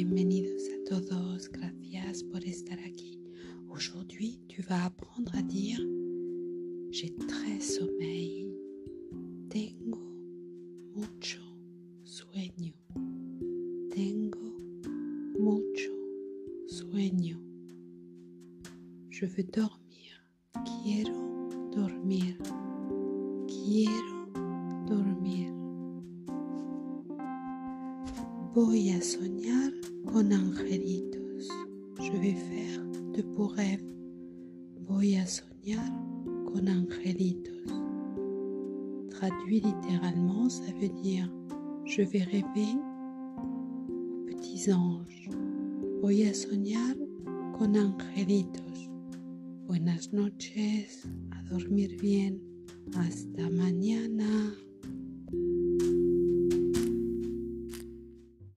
Bienvenidos à todos, gracias por estar aquí. Aujourd'hui, tu vas apprendre à dire J'ai très sommeil. Tengo mucho sueño. Tengo mucho sueño. Je veux dormir. Quiero dormir. Quiero Voy a soñar con angelitos. Je vais faire de beaux rêves. Voy a soñar con angelitos. Traduit littéralement, ça veut dire je vais rêver aux petits anges. Voy a soñar con angelitos. Buenas noches, a dormir bien. Hasta mañana.